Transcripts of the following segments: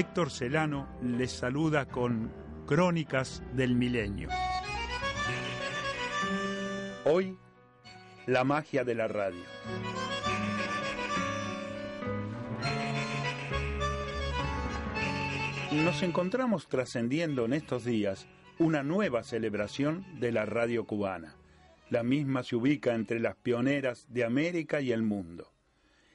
Héctor Celano les saluda con Crónicas del Milenio. Hoy, la magia de la radio. Nos encontramos trascendiendo en estos días una nueva celebración de la radio cubana. La misma se ubica entre las pioneras de América y el mundo.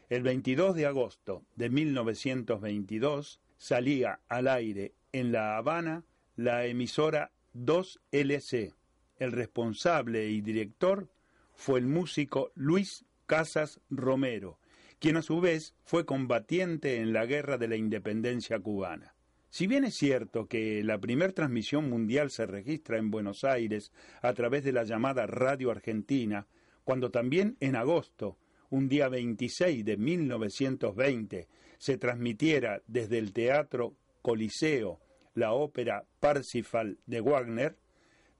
El 22 de agosto de 1922 salía al aire en La Habana la emisora 2LC. El responsable y director fue el músico Luis Casas Romero, quien a su vez fue combatiente en la Guerra de la Independencia cubana. Si bien es cierto que la primer transmisión mundial se registra en Buenos Aires a través de la llamada Radio Argentina, cuando también en agosto, un día 26 de 1920, se transmitiera desde el Teatro Coliseo la ópera Parsifal de Wagner,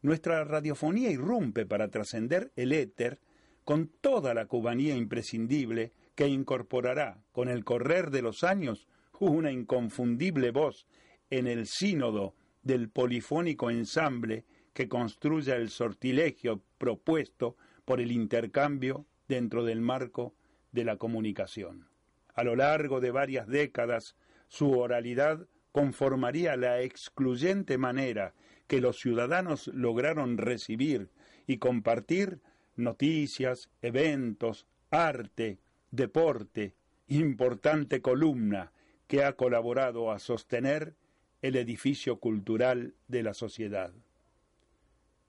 nuestra radiofonía irrumpe para trascender el éter con toda la cubanía imprescindible que incorporará con el correr de los años una inconfundible voz en el sínodo del polifónico ensamble que construya el sortilegio propuesto por el intercambio dentro del marco de la comunicación. A lo largo de varias décadas, su oralidad conformaría la excluyente manera que los ciudadanos lograron recibir y compartir noticias, eventos, arte, deporte, importante columna que ha colaborado a sostener el edificio cultural de la sociedad.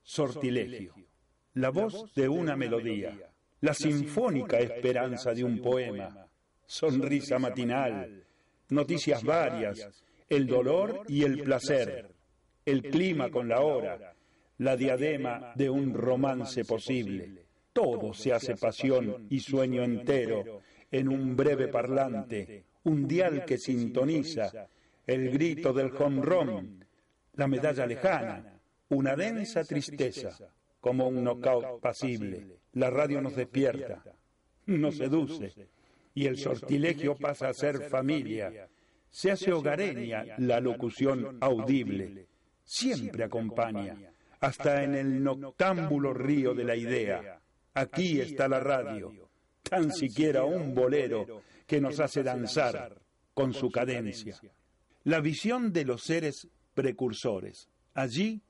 Sortilegio. La voz de una melodía, la sinfónica esperanza de un poema, sonrisa matinal, noticias varias, el dolor y el placer, el clima con la hora, la diadema de un romance posible. Todo se hace pasión y sueño entero en un breve parlante, un dial que sintoniza, el grito del home run, la medalla lejana, una densa tristeza, como un knockout pasible. La radio nos despierta, nos seduce, y el sortilegio pasa a ser familia. Se hace hogareña la locución audible, siempre acompaña, hasta en el noctámbulo río de la idea. Aquí está la radio, tan siquiera un bolero que nos hace danzar con su cadencia. La visión de los seres precursores. Allí,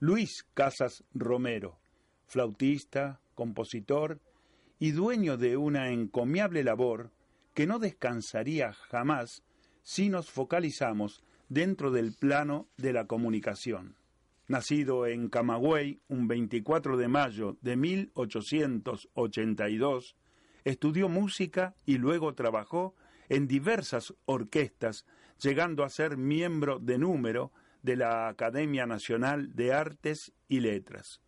Luis Casas Romero, flautista, compositor y dueño de una encomiable labor que no descansaría jamás si nos focalizamos dentro del plano de la comunicación. Nacido en Camagüey un 24 de mayo de 1882, estudió música y luego trabajó en diversas orquestas, llegando a ser miembro de número de la Academia Nacional de Artes y Letras.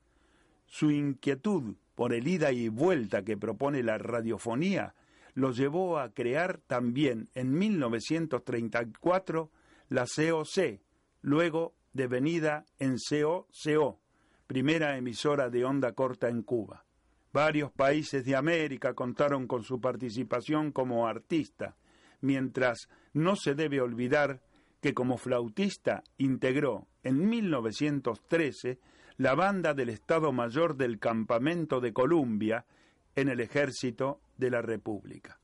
Su inquietud por el ida y vuelta que propone la radiofonía lo llevó a crear también en 1934 la COC, luego devenida en COCO, primera emisora de onda corta en Cuba. Varios países de América contaron con su participación como artista, mientras no se debe olvidar que como flautista integró en 1913 la banda del Estado Mayor del Campamento de Columbia en el Ejército de la República.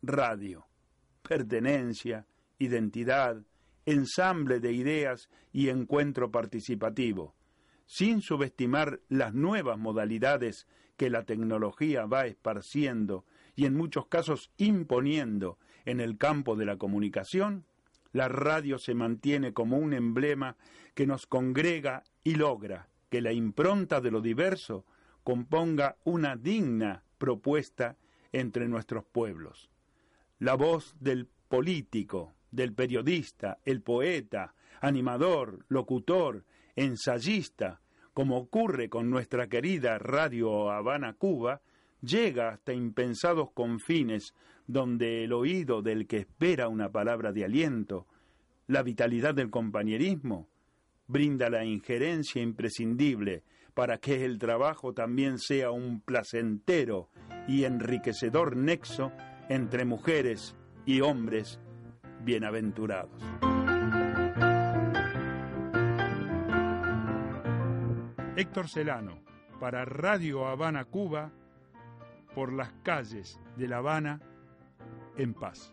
Radio, pertenencia, identidad, ensamble de ideas y encuentro participativo, sin subestimar las nuevas modalidades que la tecnología va esparciendo y en muchos casos imponiendo en el campo de la comunicación, la radio se mantiene como un emblema que nos congrega y logra que la impronta de lo diverso componga una digna propuesta entre nuestros pueblos. La voz del político, del periodista, el poeta, animador, locutor, ensayista, como ocurre con nuestra querida Radio Habana Cuba, llega hasta impensados confines donde el oído del que espera una palabra de aliento, la vitalidad del compañerismo, brinda la injerencia imprescindible para que el trabajo también sea un placentero y enriquecedor nexo entre mujeres y hombres bienaventurados. Héctor Celano, para Radio Habana Cuba, por las calles de La Habana, en paz.